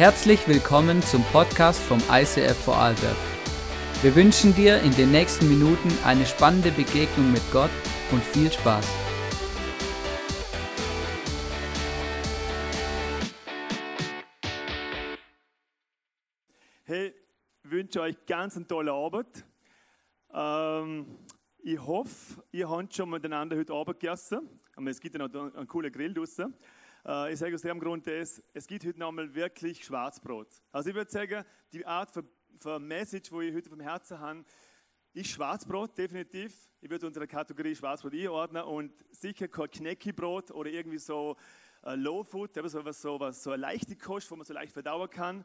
Herzlich willkommen zum Podcast vom ICF Vorarlberg. Wir wünschen dir in den nächsten Minuten eine spannende Begegnung mit Gott und viel Spaß. Hey, ich wünsche euch ganz eine tolle Arbeit. Ähm, ich hoffe, ihr habt schon miteinander heute Abend gegessen. Aber es gibt ja noch einen coolen Grill draußen. Äh, ich sage aus dem Grund, das, es gibt heute nochmal wirklich Schwarzbrot. Also ich würde sagen, die Art von, von Message, die ich heute vom Herzen habe, ist Schwarzbrot, definitiv. Ich würde unter der Kategorie Schwarzbrot einordnen und sicher kein Knäckibrot oder irgendwie so äh, Low Food, so was, so was, so eine leichte Kost, wo man so leicht verdauen kann.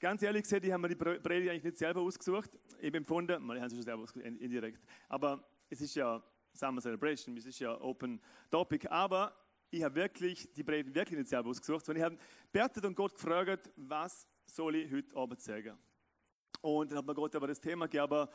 Ganz ehrlich gesagt, ich habe mir die Predigt eigentlich nicht selber ausgesucht. Ich habe empfunden, mal, ich habe sie schon selber ausgesucht, indirekt. Aber es ist ja Summer Celebration, es ist ja Open Topic. Aber ich habe wirklich die Predigt wirklich nicht selber ausgesucht, sondern ich habe betet und Gott gefragt, was soll ich heute Abend sagen? Und dann hat mir Gott aber das Thema gegeben,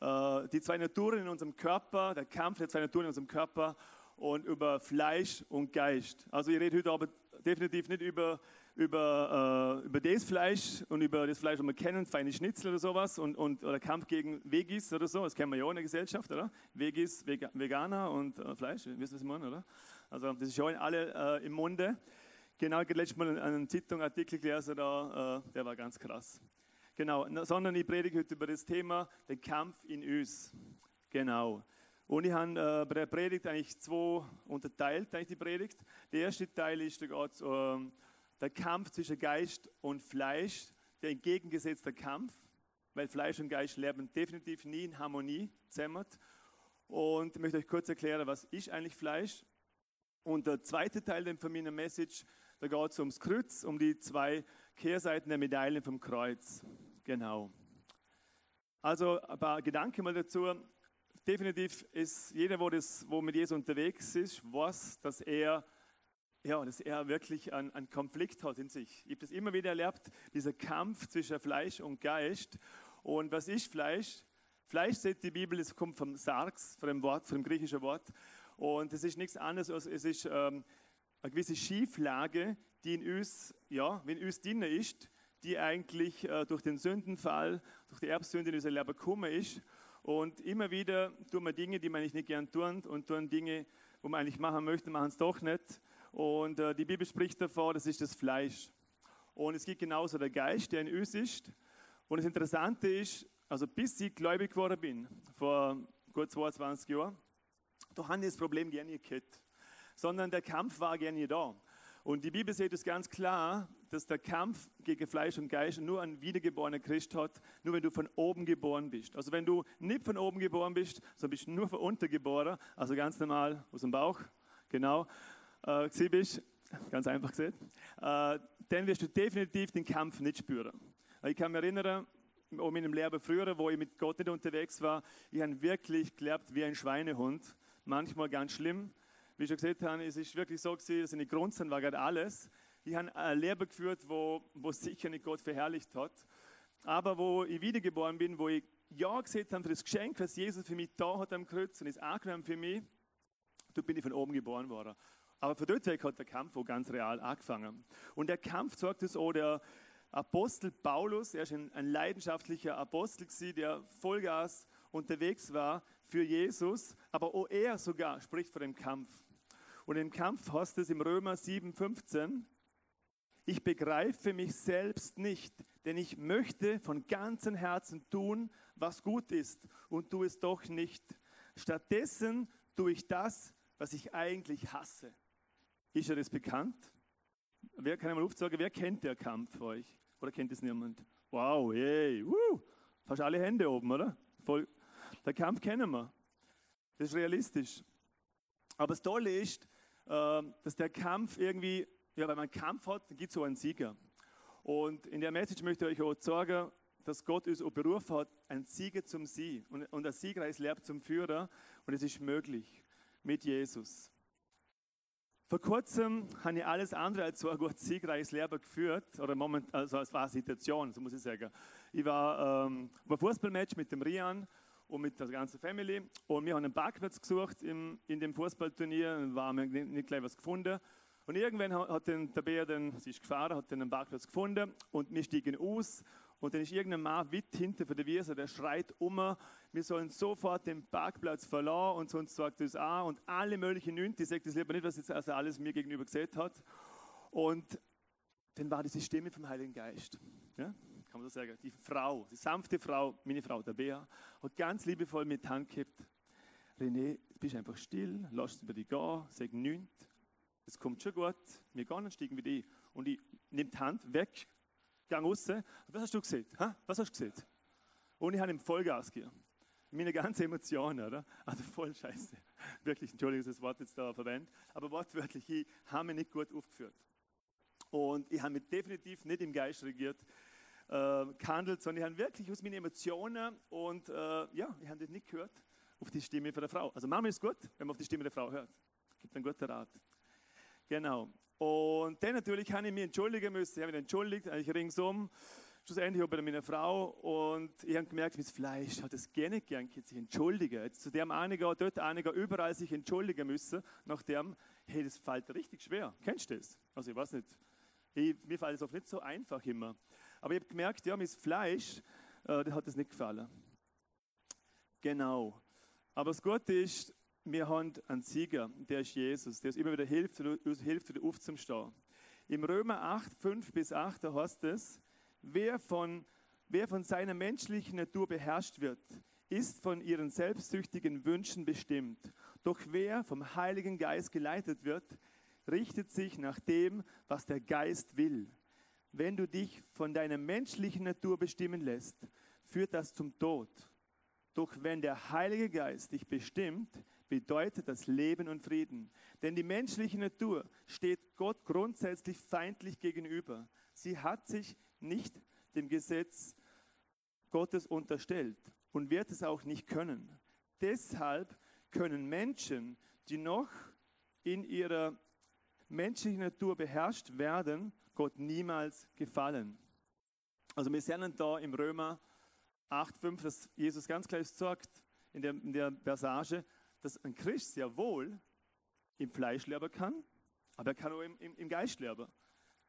äh, die zwei Naturen in unserem Körper, der Kampf der zwei Naturen in unserem Körper und über Fleisch und Geist. Also ich rede heute aber definitiv nicht über über, äh, über das Fleisch und über das Fleisch, das wir kennen, feine Schnitzel oder sowas und, und oder Kampf gegen Vegis oder so, das kennen wir ja auch in der Gesellschaft, oder? Vegis, Vega, Veganer und äh, Fleisch, wisst ihr, was ich meine, oder? Also das ist schon alle äh, im Munde. Genau, ich habe letztes Mal einen Zeitungsartikel gelesen, da, äh, der war ganz krass. Genau, sondern ich predige heute über das Thema, den Kampf in uns. Genau. Und ich habe äh, bei der Predigt eigentlich zwei unterteilt, eigentlich die Predigt. Der erste Teil ist, da geht äh, der Kampf zwischen Geist und Fleisch, der entgegengesetzte Kampf, weil Fleisch und Geist leben definitiv nie in Harmonie zusammen. Und ich möchte euch kurz erklären, was ist eigentlich Fleisch. Und der zweite Teil von meiner Message, da geht es ums Kreuz, um die zwei Kehrseiten der Medaillen vom Kreuz. Genau. Also ein paar Gedanken mal dazu. Definitiv ist jeder, wo, das, wo mit Jesus unterwegs ist, weiß, dass er ja, dass er wirklich einen, einen Konflikt hat in sich. Ich habe das immer wieder erlebt, dieser Kampf zwischen Fleisch und Geist. Und was ist Fleisch? Fleisch, sagt die Bibel, es kommt vom Sarx, von dem Wort, vom griechischen Wort. Und es ist nichts anderes als es ist ähm, eine gewisse Schieflage, die in uns, ja, wenn uns drin ist, die eigentlich äh, durch den Sündenfall, durch die Erbsünde in unser Leben gekommen ist. Und immer wieder tun wir Dinge, die man nicht gern tun und tun Dinge, wo man eigentlich machen möchte, machen es doch nicht. Und äh, die Bibel spricht davon, das ist das Fleisch. Und es gibt genauso der Geist, der in uns ist. Und das Interessante ist, also bis ich gläubig geworden bin, vor gut 22 Jahren, da haben ich das Problem gerne gehabt. Sondern der Kampf war gerne da. Und die Bibel sieht es ganz klar, dass der Kampf gegen Fleisch und Geist nur ein wiedergeborener Christ hat, nur wenn du von oben geboren bist. Also wenn du nicht von oben geboren bist, sondern bist nur von unten geboren, also ganz normal aus dem Bauch, genau, äh, bist, ganz einfach gesagt, äh, dann wirst du definitiv den Kampf nicht spüren. Ich kann mich erinnern, um in meinem Leben früher, wo ich mit Gott nicht unterwegs war, ich habe wirklich gelebt wie ein Schweinehund, manchmal ganz schlimm. Wie ich schon gesagt habe, es ist wirklich so gewesen, dass in den Grundsatz war gerade alles. Ich habe ein Leben geführt, wo, wo sicher nicht Gott verherrlicht hat, aber wo ich wiedergeboren bin, wo ich Ja gesehen habe für das Geschenk, was Jesus für mich da hat am Kreuz und ist angenommen für mich, da bin ich von oben geboren worden. Aber von dort weg hat der Kampf auch ganz real angefangen. Und der Kampf sagt es auch der Apostel Paulus, er ist ein, ein leidenschaftlicher Apostel, gewesen, der Vollgas unterwegs war für Jesus, aber auch er sogar spricht von dem Kampf. Und im Kampf heißt es im Römer 7,15, ich begreife mich selbst nicht, denn ich möchte von ganzem Herzen tun, was gut ist und tue es doch nicht. Stattdessen tue ich das, was ich eigentlich hasse. Ist er das bekannt? Wer kann einmal aufsagen, wer kennt der Kampf für euch? Oder kennt es niemand? Wow, hey, woo, fast alle Hände oben, oder? Voll. Der Kampf kennen wir. Das ist realistisch. Aber das Tolle ist, ähm, dass der Kampf irgendwie, ja, wenn man einen Kampf hat, dann gibt es so einen Sieger. Und in der Message möchte ich euch auch sagen, dass Gott uns auch berufen hat, ein Sieger zum Sie und, und ein Siegreich Lehrer zum Führer. Und es ist möglich mit Jesus. Vor kurzem habe ich alles andere als so ein gut siegreiches Leben geführt, oder moment, also es war eine Situation, so muss ich sagen. Ich war ähm, einem Fußballmatch mit dem Rian und mit der ganzen Family und wir haben einen Parkplatz gesucht im, in dem Fußballturnier und haben nicht, nicht gleich was gefunden. Und irgendwann hat den, der Bär, den, sie ist gefahren, hat den Parkplatz gefunden und wir stiegen aus und dann ist irgendein Mann weit hinter von der Wiese, der schreit um, wir sollen sofort den Parkplatz verlassen und sonst sagt das an und alle möglichen Nünte, ich sage das lieber nicht, was jetzt also alles mir gegenüber gesehen hat. Und dann war diese Stimme vom Heiligen Geist. Ja? Kann man so sagen. Die Frau, die sanfte Frau, meine Frau, der Bea, hat ganz liebevoll mit die Hand gehabt. René, du bist einfach still, lass über dich gehen, sag nichts. Es kommt schon gut, wir gehen und steigen wieder ein. Und ich nehme die Hand weg, gehe raus. Was hast du gesehen? Ha? Was hast du gesehen? Und ich habe ihm Vollgas gegeben. Meine ganze Emotion, oder? Also voll scheiße. Wirklich, Entschuldigung, das Wort jetzt da verwende. Aber wortwörtlich, ich habe mich nicht gut aufgeführt. Und ich habe mich definitiv nicht im Geist regiert, äh, gehandelt, sondern ich habe wirklich aus meinen Emotionen und äh, ja, ich habe das nicht gehört auf die Stimme von der Frau. Also manchmal ist es gut, wenn man auf die Stimme der Frau hört. Gibt einen guten Rat. Genau. Und dann natürlich habe ich mich entschuldigen müssen. Ich habe mich entschuldigt, eigentlich ringsum. Schlussendlich auch bei meiner Frau. Und ich habe gemerkt, mein Fleisch hat es gerne gern, sich entschuldigen. Jetzt zu dem einiger, dort einiger, überall sich entschuldigen müssen. Nach dem, hey, das fällt richtig schwer. Kennst du das? Also ich weiß nicht. Ich, mir fällt es oft nicht so einfach immer. Aber ich habe gemerkt, ja, mein Fleisch, äh, das hat es nicht gefallen. Genau. Aber das Gute ist, wir haben einen Sieger, der ist Jesus, der uns immer wieder hilft, uns hilft, wieder aufzustehen. Im Römer 8, 5 bis 8, da heißt es, wer von, wer von seiner menschlichen Natur beherrscht wird, ist von ihren selbstsüchtigen Wünschen bestimmt. Doch wer vom Heiligen Geist geleitet wird, richtet sich nach dem, was der Geist will. Wenn du dich von deiner menschlichen Natur bestimmen lässt, führt das zum Tod. Doch wenn der Heilige Geist dich bestimmt, bedeutet das Leben und Frieden. Denn die menschliche Natur steht Gott grundsätzlich feindlich gegenüber. Sie hat sich nicht dem Gesetz Gottes unterstellt und wird es auch nicht können. Deshalb können Menschen, die noch in ihrer menschlichen Natur beherrscht werden, Gott niemals gefallen. Also wir sehen da im Römer 8,5, dass Jesus ganz klar sagt in der, in der Passage, dass ein Christ sehr wohl im Fleisch leben kann, aber er kann auch im, im, im Geist leben.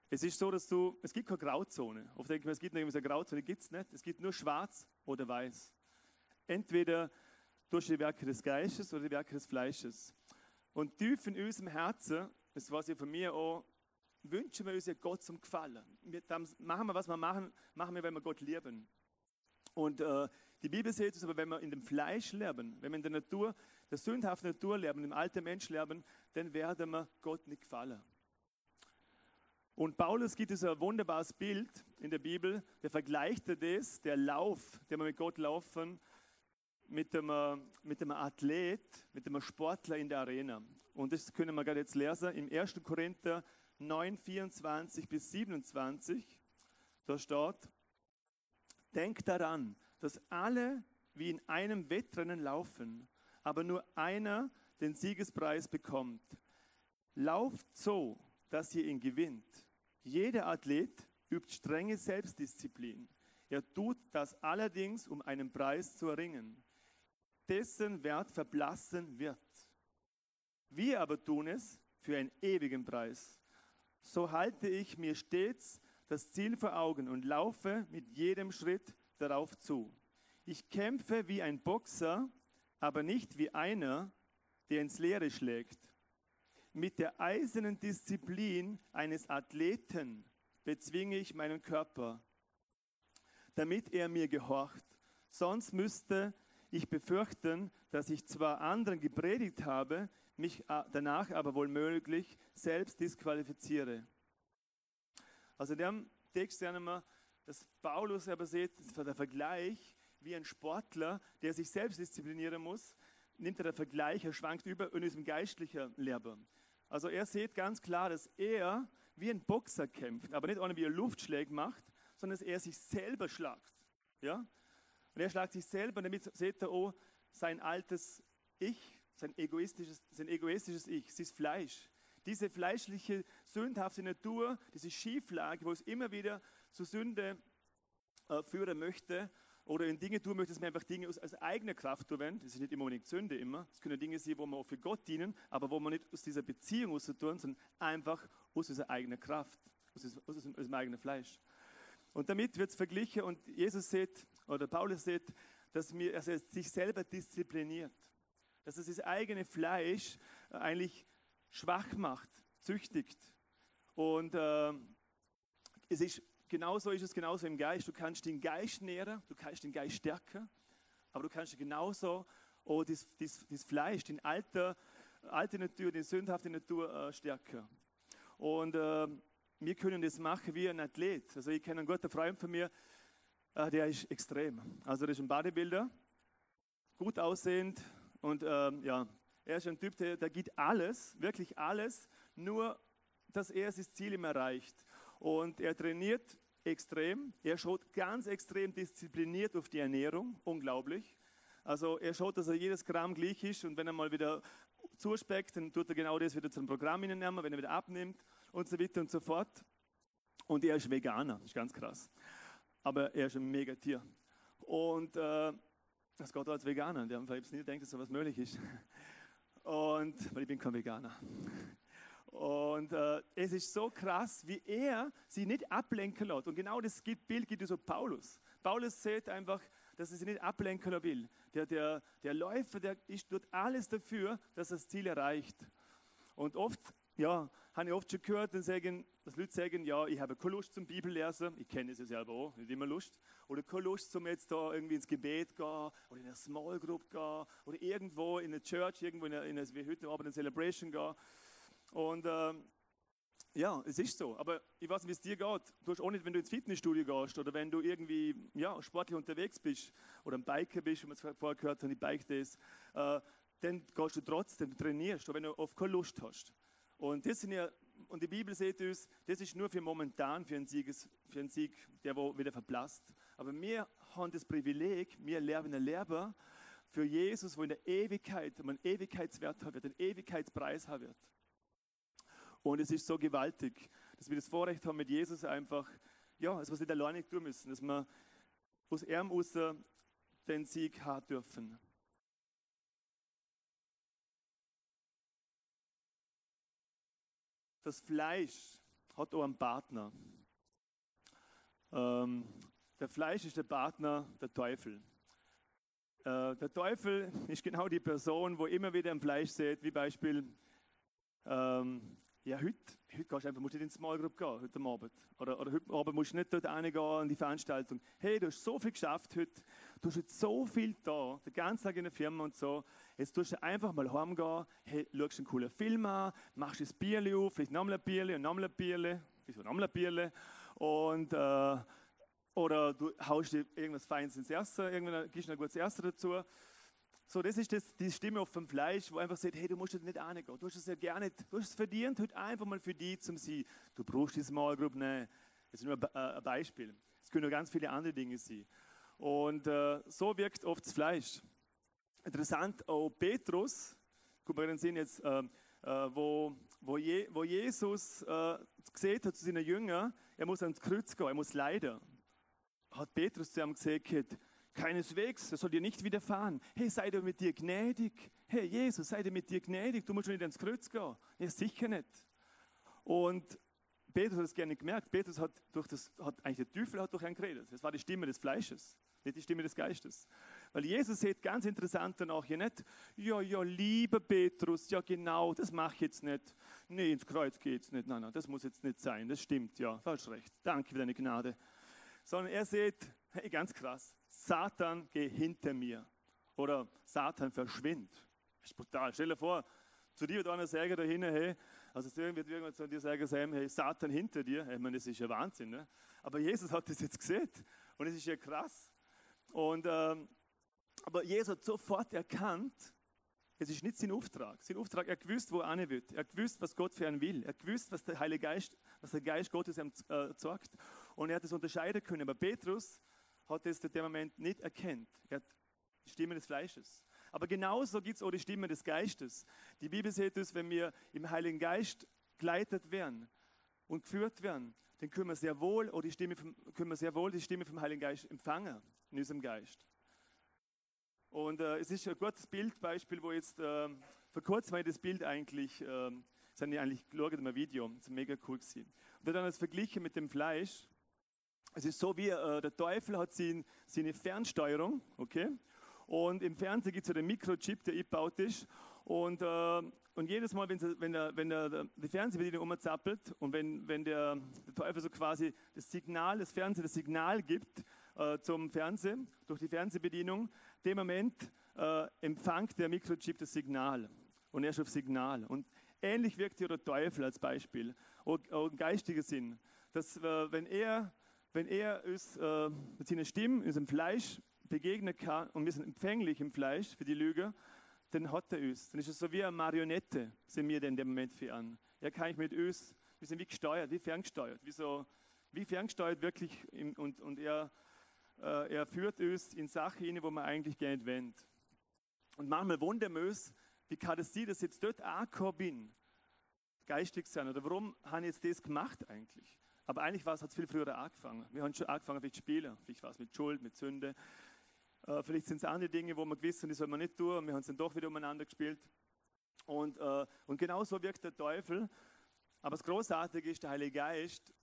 Es ist so, dass du, es gibt keine Grauzone. Oft denke ich, es gibt eine Grauzone, gibt es nicht. Es gibt nur schwarz oder weiß. Entweder durch die Werke des Geistes oder die Werke des Fleisches. Und tief in unserem Herzen, das was ja von mir auch, wünschen wir uns ja Gott zum Gefallen. Wir, machen wir, was wir machen, machen wir, wenn wir Gott lieben. Und äh, die Bibel sagt es aber, wenn wir in dem Fleisch leben, wenn wir in der Natur, der sündhaften Natur leben, im alten Mensch leben, dann werden wir Gott nicht gefallen. Und Paulus gibt es ein wunderbares Bild in der Bibel, der vergleicht das, der Lauf, den wir mit Gott laufen, mit einem, mit einem Athlet, mit einem Sportler in der Arena. Und das können wir gerade jetzt lesen im 1. Korinther 9, 24 bis 27. Da steht, denkt daran, dass alle wie in einem Wettrennen laufen, aber nur einer den Siegespreis bekommt. Lauft so, dass ihr ihn gewinnt. Jeder Athlet übt strenge Selbstdisziplin. Er tut das allerdings, um einen Preis zu erringen, dessen Wert verblassen wird. Wir aber tun es für einen ewigen Preis. So halte ich mir stets das Ziel vor Augen und laufe mit jedem Schritt darauf zu. Ich kämpfe wie ein Boxer, aber nicht wie einer, der ins Leere schlägt. Mit der eisernen Disziplin eines Athleten bezwinge ich meinen Körper, damit er mir gehorcht. Sonst müsste ich befürchten, dass ich zwar anderen gepredigt habe, mich danach aber wohl möglich selbst disqualifiziere. Also in dem Text sehen wir, dass Paulus aber sieht, der Vergleich, wie ein Sportler, der sich selbst disziplinieren muss, nimmt er der Vergleich, er schwankt über in diesem geistlichen Leben. Also er sieht ganz klar, dass er wie ein Boxer kämpft, aber nicht ohne wie er Luftschläge macht, sondern dass er sich selber schlagt. Ja? Und er schlagt sich selber, damit sieht er auch sein altes Ich, sein egoistisches, sein egoistisches Ich, sein Fleisch. Diese fleischliche, sündhafte Natur, diese Schieflage, wo es immer wieder zur Sünde äh, führen möchte. oder in Dinge tun möchte, dass man einfach Dinge aus, aus eigener Kraft tun Das ist nicht immer unbedingt Sünde immer. Es können Dinge sein, wo man auch für Gott dienen, aber wo man nicht aus dieser Beziehung aus tun, sondern einfach aus dieser eigenen Kraft, aus, aus, aus, aus dem eigenen Fleisch. Und damit wird es verglichen und Jesus sieht, oder Paulus sieht, dass mir, also er sich selber diszipliniert. Dass er das eigene Fleisch eigentlich schwach macht, züchtigt. Und äh, es ist genauso ist es genauso im Geist. Du kannst den Geist nähren, du kannst den Geist stärken, aber du kannst genauso auch das, das, das Fleisch, den alte, alte Natur, die sündhafte Natur äh, stärken. Und äh, wir können das machen wie ein Athlet. Also ich kenne einen guten Freund von mir, äh, der ist extrem. Also der ist ein Bodybuilder, gut aussehend und ähm, ja, er ist ein Typ, der, der geht alles, wirklich alles, nur dass er das Ziel immer erreicht. Und er trainiert extrem. Er schaut ganz extrem diszipliniert auf die Ernährung. Unglaublich. Also er schaut, dass er jedes Gramm gleich ist und wenn er mal wieder zuspeckt, dann tut er genau das wieder zum Programm nehmen, wenn er wieder abnimmt und so weiter und so fort. Und er ist Veganer, das ist ganz krass. Aber er ist ein Megatier. Und äh, das Gott als Veganer, der einfach nie denkt, dass so was möglich ist. Und, weil ich bin kein Veganer. Und äh, es ist so krass, wie er sie nicht ablenken lässt. Und genau das Bild gibt es so Paulus. Paulus sieht einfach, dass er sie nicht ablenken will. Der, der, der Läufer, der ist, tut alles dafür, dass er das Ziel erreicht. Und oft, ja, habe ich oft schon gehört, dann sagen, dass Leute sagen, ja, ich habe keine Lust zum Bibellesen. Ich kenne es ja selber auch, nicht immer Lust. Oder keine Lust, zum jetzt da irgendwie ins Gebet gehen oder in eine Small Group gehen oder irgendwo in eine Church, irgendwo in eine, in eine wie heute Abend eine Celebration gehen. Und ähm, ja, es ist so. Aber ich weiß nicht, wie es dir geht. Du hast auch nicht, wenn du ins Fitnessstudio gehst oder wenn du irgendwie ja, sportlich unterwegs bist oder ein Biker bist, wie man es vorher gehört hat, ich bike das, äh, dann gehst du trotzdem, du trainierst, auch wenn du oft keine Lust hast. Und das sind ja, und die Bibel sagt uns, das ist nur für momentan, für einen, Sieges, für einen Sieg, der wo wieder verblasst. Aber wir haben das Privileg, wir lernen ein Leben für Jesus, wo in der Ewigkeit, man Ewigkeitswert haben wird, einen Ewigkeitspreis haben wird. Und es ist so gewaltig, dass wir das Vorrecht haben, mit Jesus einfach, ja, dass wir es nicht alleine tun müssen, dass wir aus ihm den Sieg haben dürfen. Das Fleisch hat auch einen Partner. Ähm, der Fleisch ist der Partner, der Teufel. Äh, der Teufel ist genau die Person, wo immer wieder im Fleisch sieht, wie Beispiel ähm, ja, heute, heute gehst du einfach, musst du in die Small Group gehen, heute Abend. Oder, oder heute Abend musst du nicht dort reingehen in die Veranstaltung. Hey, du hast so viel geschafft heute, du hast jetzt so viel da, den ganzen Tag in der Firma und so. Jetzt tust du einfach mal heimgehen, hey, schaust einen coolen Film an, machst ein Bierli auf, vielleicht nochmal ein Bierli und nochmal ein Bierli, wieso nochmal ein Bierli. Und, äh, oder du haust dir irgendwas Feines ins Erste, irgendwann gibst du ein gutes Erste dazu. So, das ist das, die Stimme auf dem Fleisch, wo einfach sagt, hey, du musst jetzt nicht reingehen. Du hast es ja gerne, du hast es verdient, heute einfach mal für dich zum sein. Du brauchst die Small Group, nein. Das ist nur ein Beispiel. Es können nur ganz viele andere Dinge sein. Und äh, so wirkt oft das Fleisch. Interessant, auch Petrus, guck mal den Sinn jetzt, äh, äh, wo, wo, Je, wo, Jesus äh, gesehen hat zu seinen Jüngern, er muss ans Kreuz gehen, er muss leiden. Hat Petrus zu ihm gesagt, Keineswegs, das soll dir nicht widerfahren. Hey, sei dir mit dir gnädig. Hey, Jesus, sei dir mit dir gnädig. Du musst schon nicht ins Kreuz gehen. Ja, sicher nicht. Und Petrus hat es gerne gemerkt. Petrus hat durch das, hat eigentlich der Teufel hat durch ihn geredet. Das war die Stimme des Fleisches, nicht die Stimme des Geistes. Weil Jesus sieht ganz interessant danach hier nicht, ja, ja, lieber Petrus, ja genau, das mache ich jetzt nicht. Nee, ins Kreuz geht's nicht. Nein, nein, das muss jetzt nicht sein. Das stimmt, ja, falsch recht. Danke für deine Gnade. Sondern er sieht, hey, ganz krass, Satan, geh hinter mir. Oder Satan, verschwind. Das ist brutal. Stell dir vor, zu dir wird einer sagen da hey, also zu wird irgendwann zu dir sagen, hey, Satan hinter dir. Ich meine, das ist ja Wahnsinn. Ne? Aber Jesus hat das jetzt gesehen und es ist ja krass. Und, ähm, aber Jesus hat sofort erkannt, es ist nicht sein Auftrag. Sein Auftrag, er gewusst, wo er hin will. Er gewusst, was Gott für ihn will. Er gewusst, was der Heilige Geist, was der Geist Gottes ihm äh, sagt. Und er hat es unterscheiden können. Aber Petrus hat es in dem Moment nicht erkannt. Er hat die Stimme des Fleisches. Aber genauso gibt es auch die Stimme des Geistes. Die Bibel sagt es, wenn wir im Heiligen Geist geleitet werden, und geführt werden, dann können wir sehr wohl, oder die Stimme vom, können wir sehr wohl die Stimme vom Heiligen Geist empfangen in unserem Geist. Und äh, es ist ein gutes Bildbeispiel, wo jetzt äh, vor kurzem war das Bild eigentlich, äh, ich eigentlich geschaut in einem Video, das ist mega cool gewesen. Und dann das verglichen mit dem Fleisch. Es ist so wie äh, der Teufel hat seine, seine Fernsteuerung, okay? Und im Fernsehen gibt es so den Mikrochip, der eingebaut ist. Und, äh, und jedes Mal, wenn, wenn, der, wenn der, die Fernsehbedienung umzappelt und wenn, wenn der, der Teufel so quasi das Signal, das Fernsehen das Signal gibt äh, zum Fernsehen, durch die Fernsehbedienung, dem Moment äh, empfängt der Mikrochip das Signal. Und er ist auf Signal. Und ähnlich wirkt hier der Teufel als Beispiel, auch im geistigen Sinn. Dass, äh, wenn er wenn er uns äh, mit seiner Stimme, unserem Fleisch begegnen kann und wir sind empfänglich im Fleisch für die Lüge, dann hat er uns. Dann ist es so wie eine Marionette, sind wir denn in dem Moment für an. Er kann ich mit uns, wir sind wie gesteuert, wie ferngesteuert, wie, so, wie ferngesteuert wirklich im, und, und er, er führt uns in Sachen hinein, wo man eigentlich gar nicht. Und manchmal wundern wir uns, wie kann es sein, dass ich jetzt dort angekommen bin, geistig sein, oder warum habe ich jetzt das gemacht eigentlich? Aber eigentlich hat es viel früher angefangen. Wir haben schon angefangen mit Spielen. Vielleicht war es mit Schuld, mit Sünde. Äh, vielleicht sind es andere Dinge, wo wir wissen, die soll man nicht tun. Wir haben es dann doch wieder umeinander gespielt. Und, äh, und genau so wirkt der Teufel. Aber das Großartige ist, der Heilige Geist,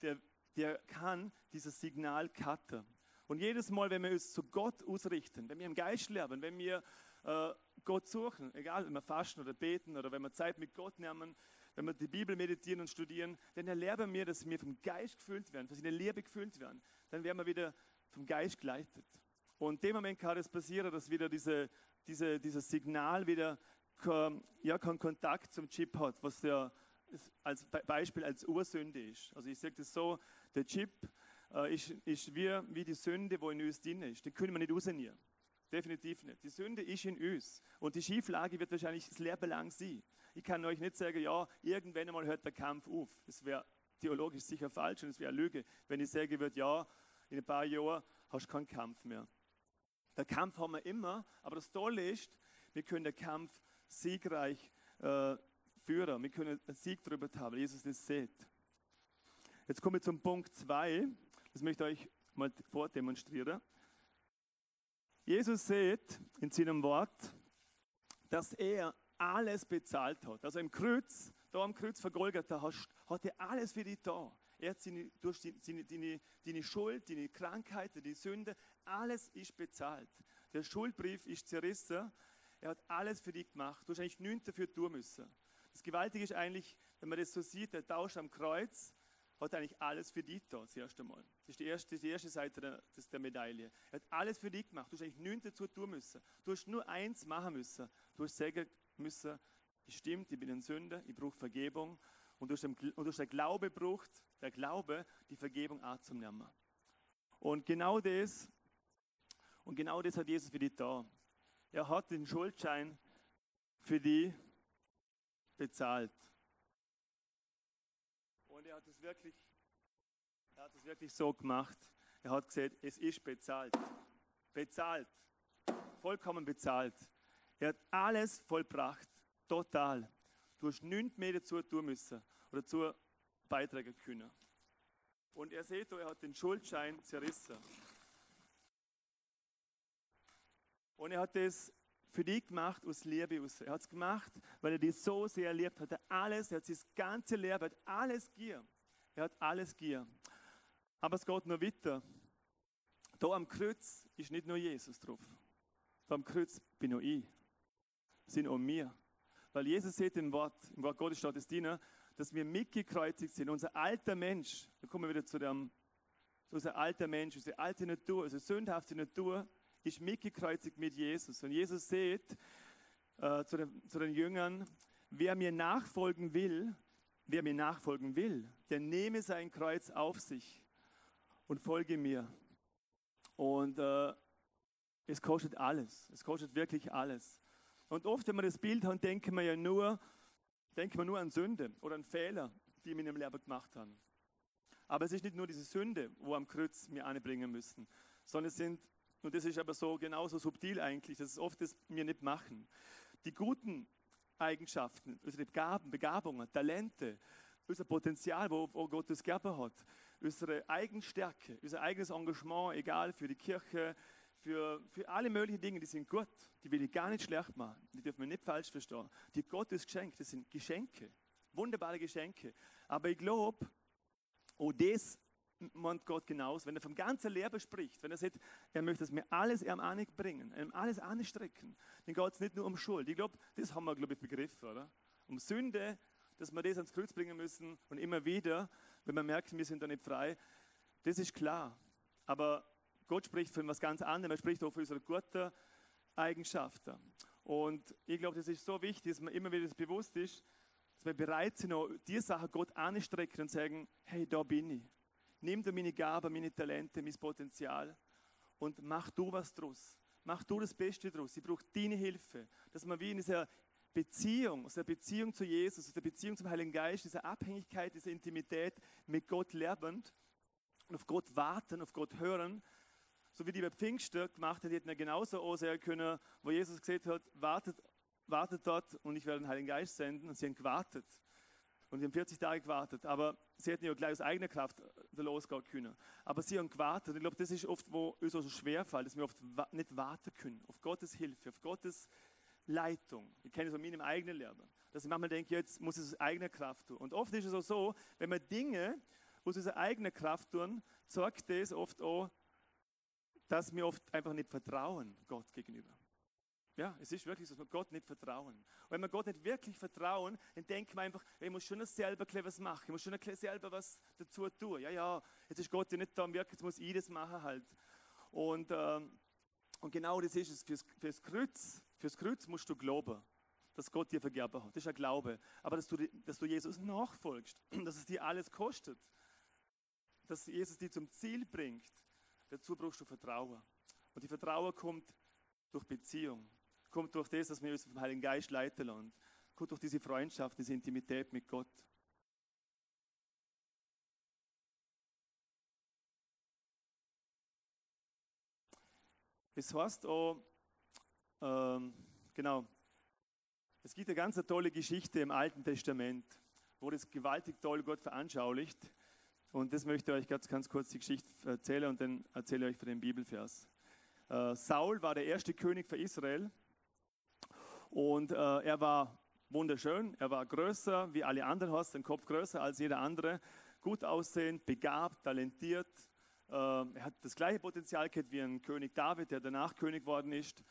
der, der kann dieses Signal cutten. Und jedes Mal, wenn wir uns zu Gott ausrichten, wenn wir im Geist lernen, wenn wir äh, Gott suchen, egal, wenn wir fasten oder beten oder wenn wir Zeit mit Gott nehmen, wenn wir die Bibel meditieren und studieren, dann erleben wir, dass wir vom Geist gefüllt werden, dass wir in der Liebe gefüllt werden. Dann werden wir wieder vom Geist geleitet. Und in dem Moment kann es passieren, dass wieder diese, diese, dieses Signal wieder ja, keinen Kontakt zum Chip hat, was der als Beispiel als Ursünde ist. Also ich sage das so, der Chip äh, ist, ist wie, wie die Sünde, wo in uns drin ist. Den können wir nicht rausnehmen. Definitiv nicht. Die Sünde ist in uns. Und die Schieflage wird wahrscheinlich das Leben lang sein. Ich kann euch nicht sagen, ja, irgendwann einmal hört der Kampf auf. Das wäre theologisch sicher falsch und es wäre eine Lüge, wenn ich würde, ja, in ein paar Jahren hast du keinen Kampf mehr. Der Kampf haben wir immer, aber das Tolle ist, wir können den Kampf siegreich äh, führen. Wir können einen Sieg darüber haben, Jesus das sieht. Jetzt kommen wir zum Punkt 2. Das möchte ich euch mal vordemonstrieren. Jesus sieht in seinem Wort, dass er alles bezahlt hat. Also im Kreuz, da am Kreuz von Golgatha, hat er alles für dich da. Er hat seine, durch die, seine, deine Schuld, deine Krankheit, die Sünde, alles ist bezahlt. Der Schuldbrief ist zerrissen. Er hat alles für dich gemacht. Du hast eigentlich nichts dafür tun müssen. Das Gewaltige ist eigentlich, wenn man das so sieht, der Tausch am Kreuz, hat eigentlich alles für dich da, das erste Mal. Das ist die erste, die erste Seite der, das, der Medaille. Er hat alles für dich gemacht. Du hast eigentlich nichts dazu tun müssen. Du hast nur eins machen müssen. Du hast sagen müssen, ich stimmt, ich bin ein Sünder, ich brauche Vergebung. Und durch den, und durch den Glaube braucht der Glaube die Vergebung anzunehmen. Und genau das, und genau das hat Jesus für dich da. Er hat den Schuldschein für dich bezahlt. Hat es wirklich, er hat es wirklich so gemacht. Er hat gesagt, es ist bezahlt. Bezahlt. Vollkommen bezahlt. Er hat alles vollbracht. Total. Du hast nichts mehr dazu tun müssen oder dazu beitragen können. Und er sieht, er hat den Schuldschein zerrissen. Und er hat das für dich gemacht aus Liebe. Er hat es gemacht, weil er dich so sehr liebt. Hat er alles, er hat sein ganze Leben, hat alles gier. Er hat alles gier. Aber es geht noch weiter. Da am Kreuz ist nicht nur Jesus drauf. Da am Kreuz bin auch ich. Sind auch wir. Weil Jesus sieht im Wort, im Wort Gottes steht es drin, dass wir mitgekreuzigt sind. Unser alter Mensch, da kommen wir wieder zu dem, unser alter Mensch, unsere alte Natur, unsere sündhafte Natur, ist mitgekreuzigt mit Jesus. Und Jesus sieht äh, zu, den, zu den Jüngern, wer mir nachfolgen will, wer mir nachfolgen will, der nehme sein Kreuz auf sich und folge mir. Und äh, es kostet alles. Es kostet wirklich alles. Und oft, wenn wir das Bild haben, denken wir ja nur, denken wir nur an Sünde oder an Fehler, die wir in dem Leben gemacht haben. Aber es ist nicht nur diese Sünde, wo am Kreuz wir anbringen müssen, sondern es sind und das ist aber so genauso subtil eigentlich, dass es oft das wir nicht machen. Die guten Eigenschaften, die Gaben, Begabungen, Talente, unser Potenzial, wo, wo Gott uns gegeben hat, unsere Eigenstärke, unser eigenes Engagement, egal für die Kirche, für, für alle möglichen Dinge, die sind gut. Die will ich gar nicht schlecht machen. Die dürfen wir nicht falsch verstehen. Die Gott ist geschenkt, das sind Geschenke. Wunderbare Geschenke. Aber ich glaube, oh, das meint Gott genauso. Wenn er vom ganzen Leben spricht, wenn er sagt, er möchte es mir alles ihm bringen, ihm alles anstrecken, dann geht es nicht nur um Schuld. Ich glaube, das haben wir, glaube ich, begriffen, oder? Um Sünde, dass wir das ans Kreuz bringen müssen und immer wieder, wenn wir merken, wir sind da nicht frei, das ist klar. Aber Gott spricht von was ganz anderem. Er spricht auch von unseren guten Eigenschaften. Und ich glaube, das ist so wichtig, dass man immer wieder das bewusst ist, dass wir bereit sind, auch die Sachen Gott anstrecken und sagen, hey, da bin ich. Nimm du meine Gaben, meine Talente, mein Potenzial und mach du was draus. Mach du das Beste draus. Ich brauche deine Hilfe. Dass man wie in dieser Beziehung, aus der Beziehung zu Jesus, aus der Beziehung zum Heiligen Geist, diese Abhängigkeit, diese Intimität mit Gott lebend und auf Gott warten, auf Gott hören, so wie die bei Pfingsten gemacht hat, hätten wir genauso aussehen können, wo Jesus gesagt hat, wartet, wartet dort und ich werde den Heiligen Geist senden. Und sie haben gewartet. Und sie haben 40 Tage gewartet. Aber sie hätten ja gleich aus eigener Kraft losgehen können. Aber sie haben gewartet. Ich glaube, das ist oft, wo uns so schwer fällt, dass wir oft nicht warten können. Auf Gottes Hilfe, auf Gottes Leitung. Ich kenne es von meinem eigenen Leben. Dass ich manchmal denke, jetzt muss ich es aus eigener Kraft tun. Und oft ist es auch so, wenn wir Dinge aus unserer eigenen Kraft tun, sorgt das oft auch, dass wir oft einfach nicht vertrauen Gott gegenüber. Ja, es ist wirklich so, dass wir Gott nicht vertrauen. Und wenn wir Gott nicht wirklich vertrauen, dann denken wir einfach, ich muss schon selber was machen, ich muss schon selber was dazu tun. Ja, ja, jetzt ist Gott ja nicht da am Wirken, jetzt muss ich das machen halt. Und, ähm, und genau das ist es. Fürs, fürs, Kreuz, fürs Kreuz musst du glauben, dass Gott dir vergeben hat. Das ist ein Glaube. Aber dass du, dass du Jesus nachfolgst, dass es dir alles kostet, dass Jesus dich zum Ziel bringt, dazu brauchst du Vertrauen. Und die Vertrauen kommt durch Beziehung kommt durch das, dass wir uns vom Heiligen Geist leiten lassen. Kommt durch diese Freundschaft, diese Intimität mit Gott. Es heißt auch, ähm, genau, es gibt eine ganz tolle Geschichte im Alten Testament, wo das gewaltig toll Gott veranschaulicht. Und das möchte ich euch ganz, ganz kurz die Geschichte erzählen und dann erzähle ich euch von dem Bibelvers. Äh, Saul war der erste König für Israel und äh, er war wunderschön, er war größer wie alle anderen, hast den Kopf größer als jeder andere, gut aussehend, begabt, talentiert. Äh, er hat das gleiche Potenzial gehabt wie ein König David, der danach König worden ist.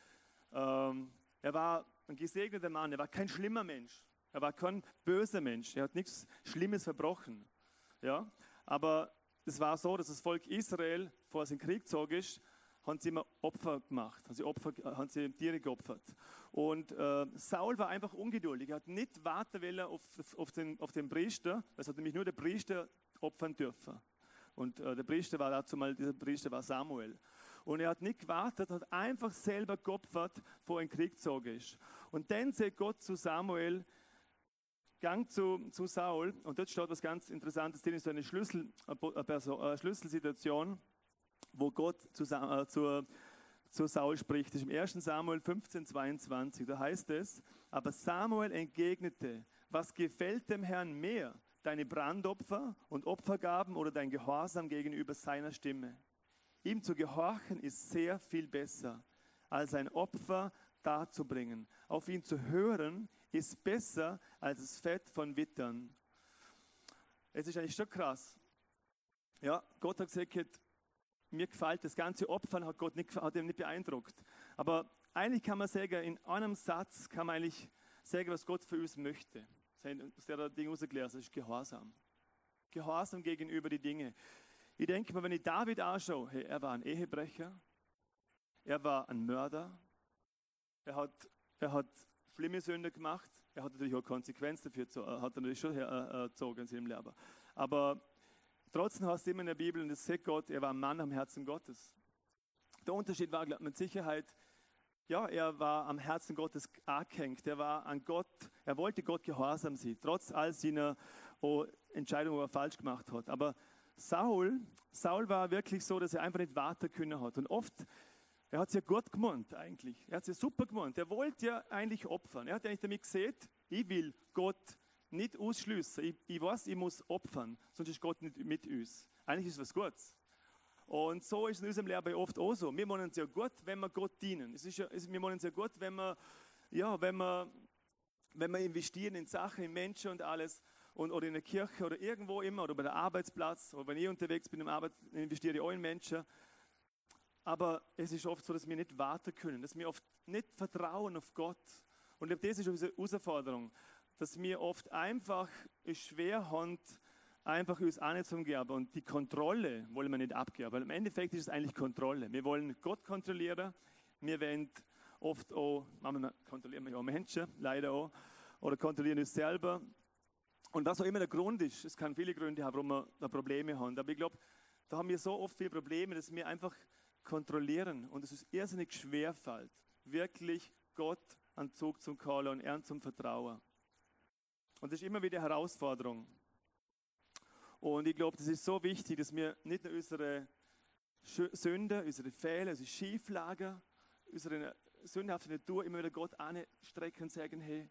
Ähm, er war ein gesegneter Mann, er war kein schlimmer Mensch, er war kein böser Mensch, er hat nichts Schlimmes verbrochen. Ja? Aber es war so, dass das Volk Israel vor dem Krieg zog ist haben sie immer Opfer gemacht, haben sie, Opfer, haben sie Tiere geopfert. Und äh, Saul war einfach ungeduldig. Er hat nicht warten wollen auf, auf, den, auf den Priester. Es hat nämlich nur der Priester opfern dürfen. Und äh, der Priester war dazu mal, dieser Priester war Samuel. Und er hat nicht gewartet, hat einfach selber geopfert, vor ein Krieg gezogen ist. Und dann sagt Gott zu Samuel, Gang zu, zu Saul, und dort steht was ganz Interessantes drin, ist so eine, Schlüssel, eine Schlüsselsituation wo Gott zu, äh, zu, zu Saul spricht. Das ist im 1. Samuel 15, 22. Da heißt es, aber Samuel entgegnete, was gefällt dem Herrn mehr, deine Brandopfer und Opfergaben oder dein Gehorsam gegenüber seiner Stimme? Ihm zu gehorchen ist sehr viel besser, als ein Opfer darzubringen. Auf ihn zu hören ist besser als das Fett von Wittern. Es ist eigentlich schon krass. Ja, Gott hat gesagt, mir gefällt das ganze Opfern, hat Gott nicht, hat ihn nicht beeindruckt. Aber eigentlich kann man sagen, in einem Satz kann man eigentlich sagen, was Gott für uns möchte. Aus der Ding erklärt, das ist Gehorsam. Gehorsam gegenüber die Dinge. Ich denke mal, wenn ich David anschaue, hey, er war ein Ehebrecher, er war ein Mörder, er hat, er hat schlimme Sünde gemacht, er hat natürlich auch Konsequenzen dafür, äh, hat er natürlich schon erzogen in seinem Leben. Aber Trotzdem heißt es immer in der Bibel, und das sagt Gott, er war ein Mann am Herzen Gottes. Der Unterschied war mit Sicherheit, ja, er war am Herzen Gottes angehängt. Er war an Gott, er wollte Gott gehorsam sein, trotz all seiner oh, Entscheidungen, die er falsch gemacht hat. Aber Saul, Saul war wirklich so, dass er einfach nicht warten können hat. Und oft, er hat es ja gut gemeint eigentlich. Er hat es ja super gemeint. Er wollte ja eigentlich opfern. Er hat ja nicht damit gesehen, ich will Gott nicht ausschliessen. Ich, ich weiß, ich muss opfern, sonst ist Gott nicht mit uns. Eigentlich ist es was Gutes. Und so ist es in unserem Leben oft auch so. Wir wollen es ja gut, wenn wir Gott dienen. Es ist ja, es, wir wollen es ja gut, wenn wir, ja, wenn wir, wenn wir investieren in Sachen, in Menschen und alles. Und, oder in der Kirche oder irgendwo immer oder bei der Arbeitsplatz oder wenn ich unterwegs bin im Arbeit, investiere ich auch in Menschen. Aber es ist oft so, dass wir nicht warten können, dass wir oft nicht vertrauen auf Gott. Und das ist unsere Herausforderung, dass wir oft einfach schwer haben, einfach uns anzugeben. Und die Kontrolle wollen wir nicht abgeben. Weil im Endeffekt ist es eigentlich Kontrolle. Wir wollen Gott kontrollieren. Wir wollen oft auch, manchmal kontrollieren wir ja auch Menschen, leider auch, oder kontrollieren uns selber. Und was auch immer der Grund ist, es kann viele Gründe haben, warum wir da Probleme haben. Aber ich glaube, da haben wir so oft viele Probleme, dass wir einfach kontrollieren und es ist irrsinnig schwer fällt, wirklich Gott an Zug zum Callen und er zum Vertrauen. Und das ist immer wieder Herausforderung. Und ich glaube, das ist so wichtig, dass wir nicht nur unsere Sünden, unsere Fehler, unsere Schieflagen, unsere sündhafte Natur immer wieder Gott anstrecken und sagen, hey,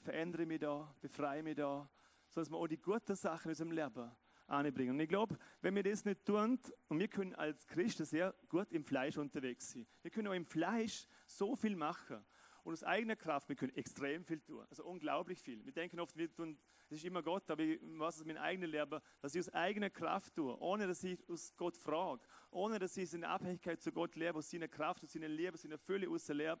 verändere mich da, befreie mich da, so dass wir auch die guten Sachen in unserem Leben anbringen. Und ich glaube, wenn wir das nicht tun, und wir können als Christen sehr gut im Fleisch unterwegs sein, wir können auch im Fleisch so viel machen. Und aus eigener Kraft, wir können extrem viel tun. Also unglaublich viel. Wir denken oft, wir tun, das ist immer Gott, aber ich weiß es mit eigener Leben, dass ich aus eigener Kraft tue, ohne dass ich aus Gott frage, ohne dass ich in Abhängigkeit zu Gott lebe, aus seiner Kraft, aus seiner Liebe, aus seiner Fülle auslebe,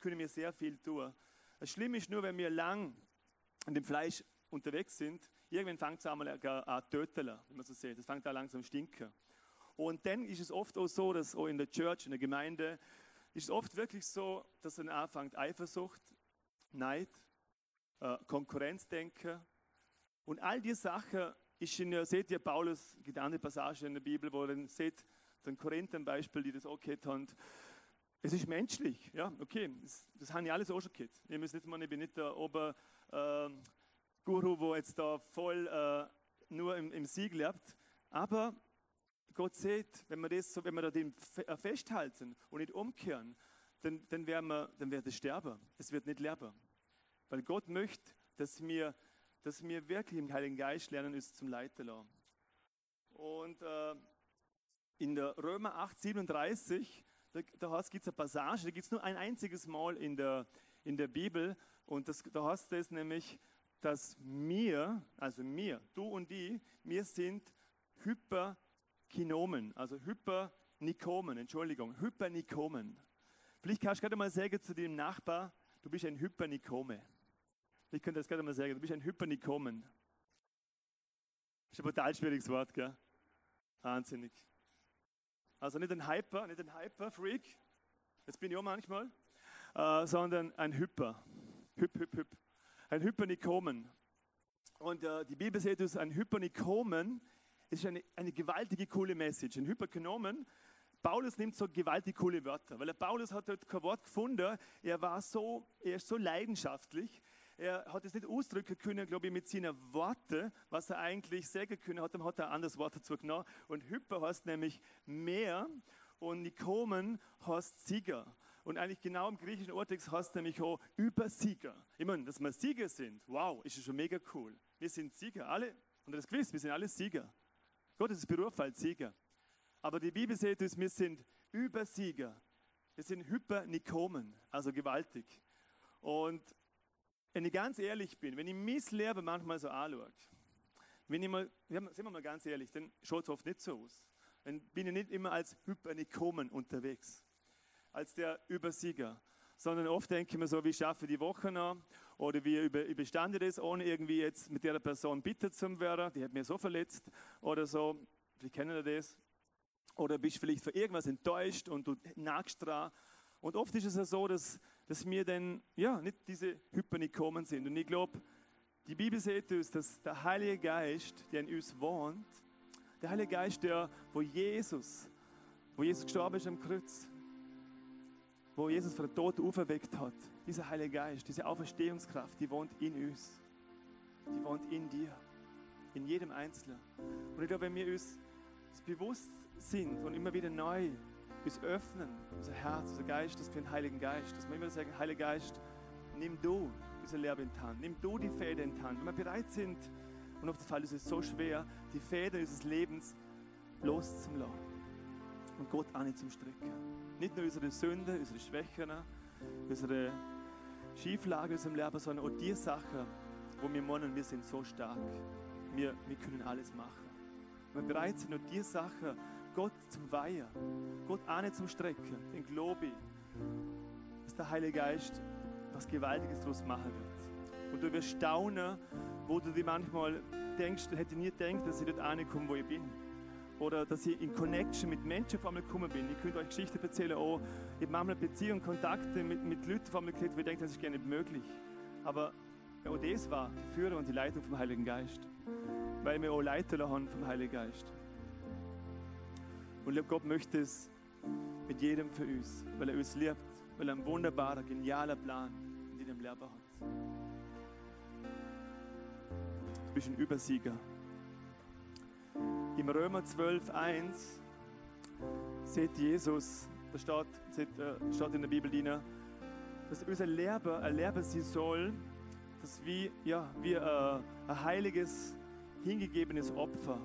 können wir sehr viel tun. Das Schlimme ist nur, wenn wir lang in dem Fleisch unterwegs sind, irgendwann fängt es einmal an zu töten, wie man so sieht. Das fängt an langsam zu stinken. Und dann ist es oft auch so, dass auch in der Church, in der Gemeinde, ist oft wirklich so, dass dann anfängt Eifersucht, Neid, äh, Konkurrenzdenken und all diese Sachen ist in, seht ihr, Paulus, gibt eine Passage in der Bibel, wo ihr seht, den Korinthern Beispiel, die das auch gehört haben, es ist menschlich, ja, okay, das, das haben ja alles auch schon gehört. Ich, nicht mal, ich bin nicht der Ober, äh, Guru, wo jetzt da voll äh, nur im, im Sieg lebt. Aber Gott sieht, wenn wir, das, wenn wir da den äh, festhalten und nicht umkehren, dann, dann, werden wir, dann wird es sterben. Es wird nicht leben. Weil Gott möchte, dass wir, dass wir wirklich im Heiligen Geist lernen, uns zum Leiter lassen. Und äh, in der Römer 8, 37, da, da gibt es eine Passage, da gibt es nur ein einziges Mal in der, in der Bibel. Und das, da heißt es nämlich, dass wir, also wir, du und die, wir sind Hyperkinomen, also Hypernikomen, Entschuldigung, Hypernikomen. Vielleicht kannst du gerade mal sagen zu dem Nachbar, du bist ein Hypernikome. Ich könnte das gerade mal sagen, du bist ein Hypernikomen. Das ist ein total schwieriges Wort, gell? Wahnsinnig. Also nicht ein Hyper, nicht ein Hyper-Freak, jetzt bin ich auch manchmal, äh, sondern ein Hyper. Hyp, hyp, hyp ein Hypernikomen. Und äh, die Bibel sagt uns, ein Hypernikomen ist eine, eine gewaltige, coole Message. Ein Hyperkonomen, Paulus nimmt so gewaltig coole Wörter, weil der Paulus hat dort kein Wort gefunden. Er war so, er ist so leidenschaftlich. Er hat es nicht ausdrücken können, glaube ich, mit seinen Worten, was er eigentlich sagen können hat. Dann hat er ein anderes Wort dazu genommen. Und Hyper heißt nämlich mehr und Nikomen heißt Sieger. Und eigentlich genau im griechischen Urtext heißt nämlich auch Übersieger. Ich meine, dass wir Sieger sind, wow, ist schon mega cool. Wir sind Sieger, alle, und das gewiss, wir sind alle Sieger. Gott ist Beruf als Sieger. Aber die Bibel sagt uns, wir sind Übersieger. Wir sind Hypernikomen, also gewaltig. Und wenn ich ganz ehrlich bin, wenn ich mein Leben manchmal so anschaue, wenn ich mal, sind wir mal ganz ehrlich, dann schaut es oft nicht so aus. Dann bin ich nicht immer als Hypernikomen unterwegs als der Übersieger, sondern oft denke ich mir so, wie schaffe ich die Woche noch oder wie überstande das, ohne irgendwie jetzt mit der Person bitter zu werden, die hat mir so verletzt oder so, vielleicht kennen ihr das, oder bist vielleicht für irgendwas enttäuscht und du nagst dran. Und oft ist es ja so, dass, dass wir dann ja, nicht diese Hypernikomen sind. Und ich glaube, die Bibel sagt uns, dass der Heilige Geist, der in uns wohnt, der Heilige Geist, der, wo Jesus, wo Jesus gestorben ist am Kreuz, wo Jesus von den Toten auferweckt hat, dieser Heilige Geist, diese Auferstehungskraft, die wohnt in uns. Die wohnt in dir, in jedem Einzelnen. Und ich glaube, wenn wir uns bewusst sind und immer wieder neu uns öffnen, unser Herz, unser Geist, das für den Heiligen Geist, dass wir immer sagen, Heiliger Geist, nimm du unser Leben in die Hand. Nimm du die Fäden in die Hand. Wenn wir bereit sind, und auf der Fall ist es so schwer, die Fäden unseres Lebens loszulassen und Gott auch nicht zum Strecken. Nicht nur unsere Sünden, unsere Schwächen, unsere Schieflagen in unserem Leben, sondern auch die Sachen, wo wir meinen, wir sind so stark. Wir, wir können alles machen. Wenn wir bereit sind, nur die Sachen Gott zum Weihen, Gott auch nicht zum Strecken, den glaube dass der Heilige Geist was Gewaltiges daraus machen wird. Und du wirst staunen, wo du dir manchmal denkst, hätte nie gedacht, dass ich dort ankomme, wo ich bin. Oder dass ich in Connection mit Menschen vor allem gekommen bin. Ich könnte euch Geschichten erzählen, oh, ich habe manchmal Beziehungen, Kontakte mit, mit Leuten vor allem gekriegt, wo ich denke, das ist gar nicht möglich. Aber auch das war die Führung und die Leitung vom Heiligen Geist. Weil wir auch Leiter haben vom Heiligen Geist. Und Gott möchte es mit jedem für uns, weil er uns liebt, weil er einen wunderbaren, genialen Plan in deinem Leben hat. Du bist ein Übersieger. Im Römer 12, 1 sieht Jesus, da steht, steht, äh, steht in der Bibel drin, dass unser Lehrer erleben sie soll, dass wie, ja, wie äh, ein heiliges, hingegebenes Opfer.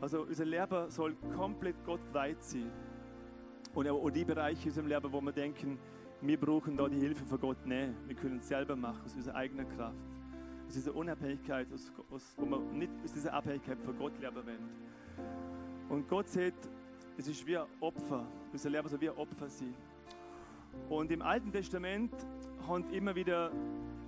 Also unser Lehrer soll komplett Gott weit sein. Und auch die Bereiche in unserem Leben, wo wir denken, wir brauchen da die Hilfe von Gott, nein, wir können es selber machen, aus unserer eigenen Kraft aus dieser Unabhängigkeit, aus, aus, wo man nicht aus dieser Abhängigkeit von Gott leben wollen. Und Gott sagt, es ist wie ein Opfer. Unser Leben soll wie ein Opfer sein. Und im Alten Testament haben immer wieder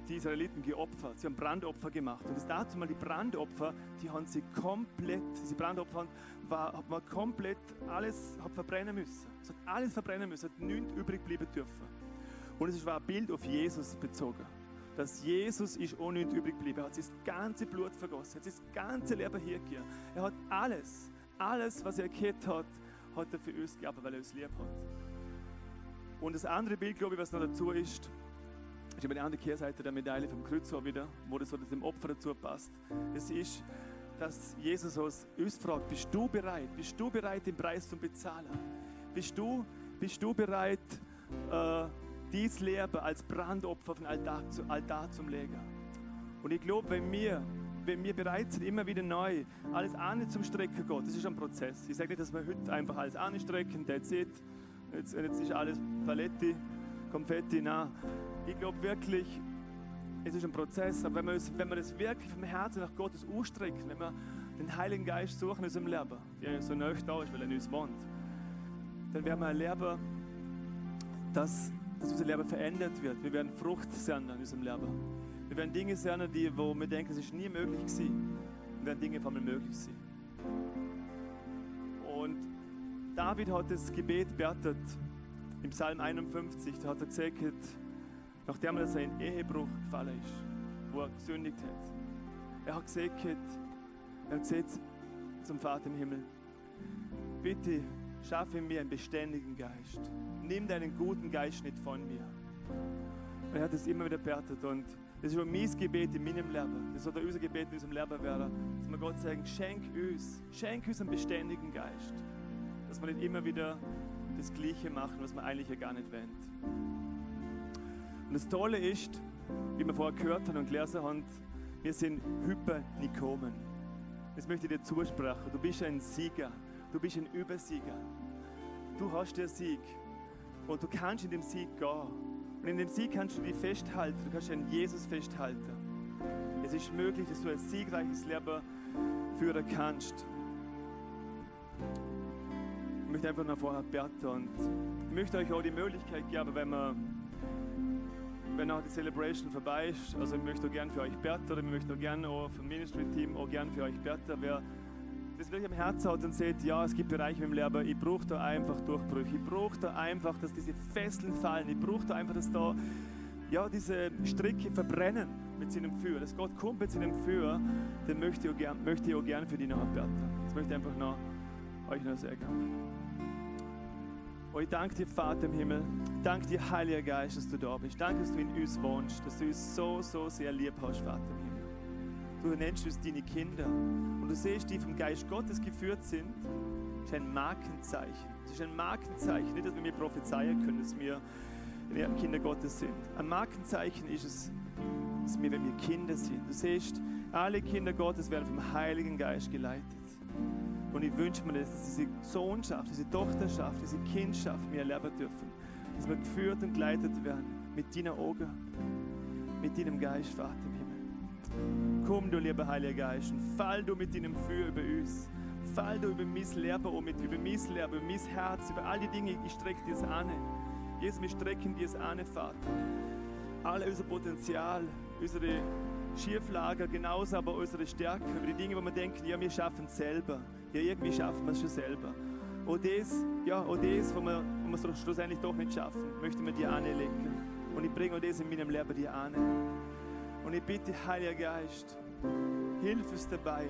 die Israeliten geopfert. Sie haben Brandopfer gemacht. Und das dazu mal die Brandopfer, die haben sie komplett, diese Brandopfer war, hat man komplett alles hat verbrennen müssen. Es hat alles verbrennen müssen, hat nichts übrig bleiben dürfen. Und es war ein Bild auf Jesus bezogen dass Jesus ist ohne nichts übrig geblieben. Er hat sein ganze Blut vergossen, er hat sein ganze Leben hier. Er hat alles, alles, was er gehabt hat, hat er für uns gegeben, weil er uns lieb hat. Und das andere Bild, glaube ich, was noch dazu ist, ist über die andere Kehrseite der Medaille vom Kreuz wieder, wo das so dem Opfer dazu passt. Es ist, dass Jesus uns fragt, bist du bereit? Bist du bereit, den Preis zu bezahlen? Bist du, bist du bereit, äh, dies Leben als Brandopfer auf den Altar, Altar zum Legen. Und ich glaube, wenn wir, wenn wir bereit sind, immer wieder neu alles an zum Strecken Gott, das ist ein Prozess. Ich sage nicht, dass wir heute einfach alles anstrecken, that's it. Jetzt, jetzt ist alles Paletti, Konfetti, nein. Ich glaube wirklich, es ist ein Prozess, aber wenn wir, uns, wenn wir das wirklich vom Herzen nach Gottes ausstrecken, wenn wir den Heiligen Geist suchen in unserem Leben, der so neu da ist, weil er in uns wohnt, dann werden wir erleben, dass dass unser Leben verändert wird. Wir werden Frucht sehen in unserem Leben. Wir werden Dinge sehen, die, wo wir denken, es ist nie möglich gewesen. Wir werden Dinge auf einmal möglich sein. Und David hat das Gebet betet im Psalm 51. Da hat er gesagt, nachdem er sein Ehebruch gefallen ist, wo er gesündigt hat. Er hat gesagt, er hat gesagt zum Vater im Himmel, bitte schaffe mir einen beständigen Geist. Nimm deinen guten Geist nicht von mir. Und er hat es immer wieder betet und das ist auch mein Gebet in meinem Leben. Das soll unser Gebet in unserem Leben werden, dass wir Gott sagen, schenk uns, schenk uns einen beständigen Geist. Dass wir nicht immer wieder das Gleiche machen, was wir eigentlich ja gar nicht wollen. Und das Tolle ist, wie wir vorher gehört haben und gelesen haben, wir sind Hypernikomen. Das möchte ich dir zusprechen. Du bist ein Sieger. Du bist ein Übersieger. Du hast den Sieg. Und du kannst in dem Sieg gehen. Und in dem Sieg kannst du dich festhalten. Du kannst an Jesus festhalten. Es ist möglich, dass du ein siegreiches Leben führen kannst. Ich möchte einfach noch vorher beten und ich möchte euch auch die Möglichkeit geben, wenn man wenn auch die Celebration vorbei ist, also ich möchte gerne für euch beten oder ich möchte auch gerne auch vom Ministry-Team auch gerne für euch beten. Wer das wirklich am Herzen hat und sieht, ja, es gibt Bereiche im Leben, ich brauche da einfach Durchbrüche. Ich brauche da einfach, dass diese Fesseln fallen. Ich brauche da einfach, dass da ja, diese Stricke verbrennen mit seinem Feuer. Dass Gott kommt mit seinem Feuer, den möchte ich auch gerne möchte gern für dich noch beten. Das möchte ich einfach noch euch noch sagen. Oh, ich danke dir, Vater im Himmel. Ich danke dir, Heiliger Geist, dass du da bist. Danke, dass du in uns wohnst, dass du uns so, so sehr lieb hast, Vater im Himmel. Du nennst uns deine Kinder. Und du siehst, die vom Geist Gottes geführt sind, ist ein Markenzeichen. Es ist ein Markenzeichen, nicht, dass wir prophezeien können, dass wir Kinder Gottes sind. Ein Markenzeichen ist es, dass wir, wenn wir Kinder sind, du siehst, alle Kinder Gottes werden vom Heiligen Geist geleitet. Und ich wünsche mir, dass diese Sohnschaft, diese Tochterschaft, diese Kindschaft wir erleben dürfen. Dass wir geführt und geleitet werden mit deinen Augen, mit deinem Geist, Vater im Himmel. Komm, du lieber Heiliger Geist, und fall du mit deinem Für über uns. Fall du über mein Leben um, über mein Leben, über mein Herz, über all die Dinge, ich strecke dir es an. Jesus, wir strecken dir es an, Vater. All unser Potenzial, unsere Schieflager, genauso aber unsere Stärke, über die Dinge, wo wir denken, ja, wir schaffen es selber. Ja, irgendwie schaffen wir es schon selber. Und das, ja, und das, wo wir, wo wir es schlussendlich doch nicht schaffen, möchten wir dir anlegen. Und ich bringe auch das in meinem Leben dir an. Und ich bitte, Heiliger Geist, hilf uns dabei,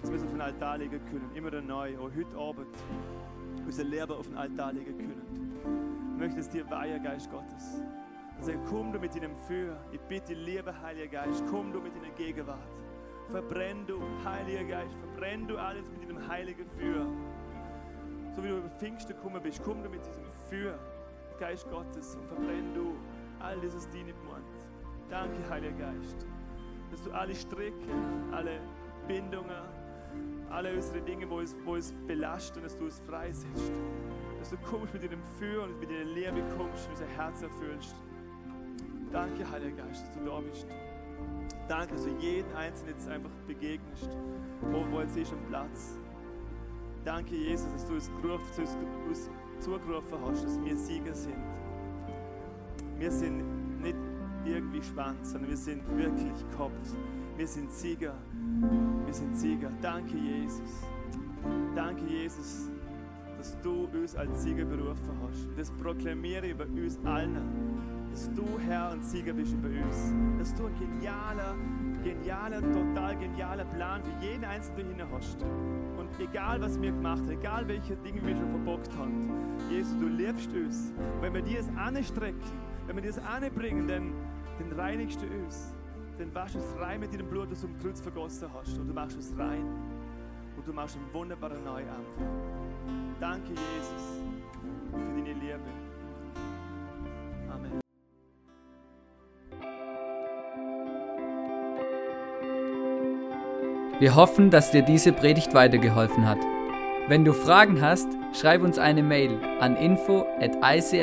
dass wir es auf den Altar legen können, immer neu, auch heute Abend, unser Leben auf den Altar legen können. Ich möchte es dir weihen, Geist Gottes. Sage, komm du mit deinem Für. Ich bitte, lieber Heiliger Geist, komm du mit deiner Gegenwart. Verbrenn du, Heiliger Geist, verbrenn du alles mit deinem heiligen Für. So wie du über Pfingsten gekommen bist, komm du mit diesem Für, Geist Gottes, und verbrenn du all dieses Dien im. Danke, Heiliger Geist, dass du alle Stricke, alle Bindungen, alle unsere Dinge, wo es, wo es belastet, dass du es freisetzt. Dass du kommst mit deinem Für und mit deiner Liebe kommst und unser Herz erfüllst. Danke, Heiliger Geist, dass du da bist. Danke, dass du jeden Einzelnen jetzt einfach begegnest, wo, wo jetzt ist am Platz. Danke, Jesus, dass du uns, gerufen, uns zugerufen hast, dass wir Sieger sind. Wir sind irgendwie Schwanz, sondern wir sind wirklich Kopf. Wir sind Sieger. Wir sind Sieger. Danke, Jesus. Danke, Jesus, dass du uns als Sieger berufen hast. Das proklamiere ich über uns allen dass du Herr und Sieger bist über uns. Dass du ein genialer, genialer, total genialer Plan für jeden Einzelnen du hast. Und egal, was wir gemacht haben, egal welche Dinge wir schon verbockt haben, Jesus, du liebst uns. Und wenn wir dir das anstrecken, wenn wir dir das anbringen, dann, dann reinigst du uns. Dann waschst du es rein mit deinem Blut, das du am Kreuz vergossen hast. Und du machst es rein. Und du machst einen wunderbaren Neuanfang. Danke, Jesus, für deine Liebe. Wir hoffen, dass dir diese Predigt weitergeholfen hat. Wenn du Fragen hast, schreib uns eine Mail an info at icf-vlbg.at.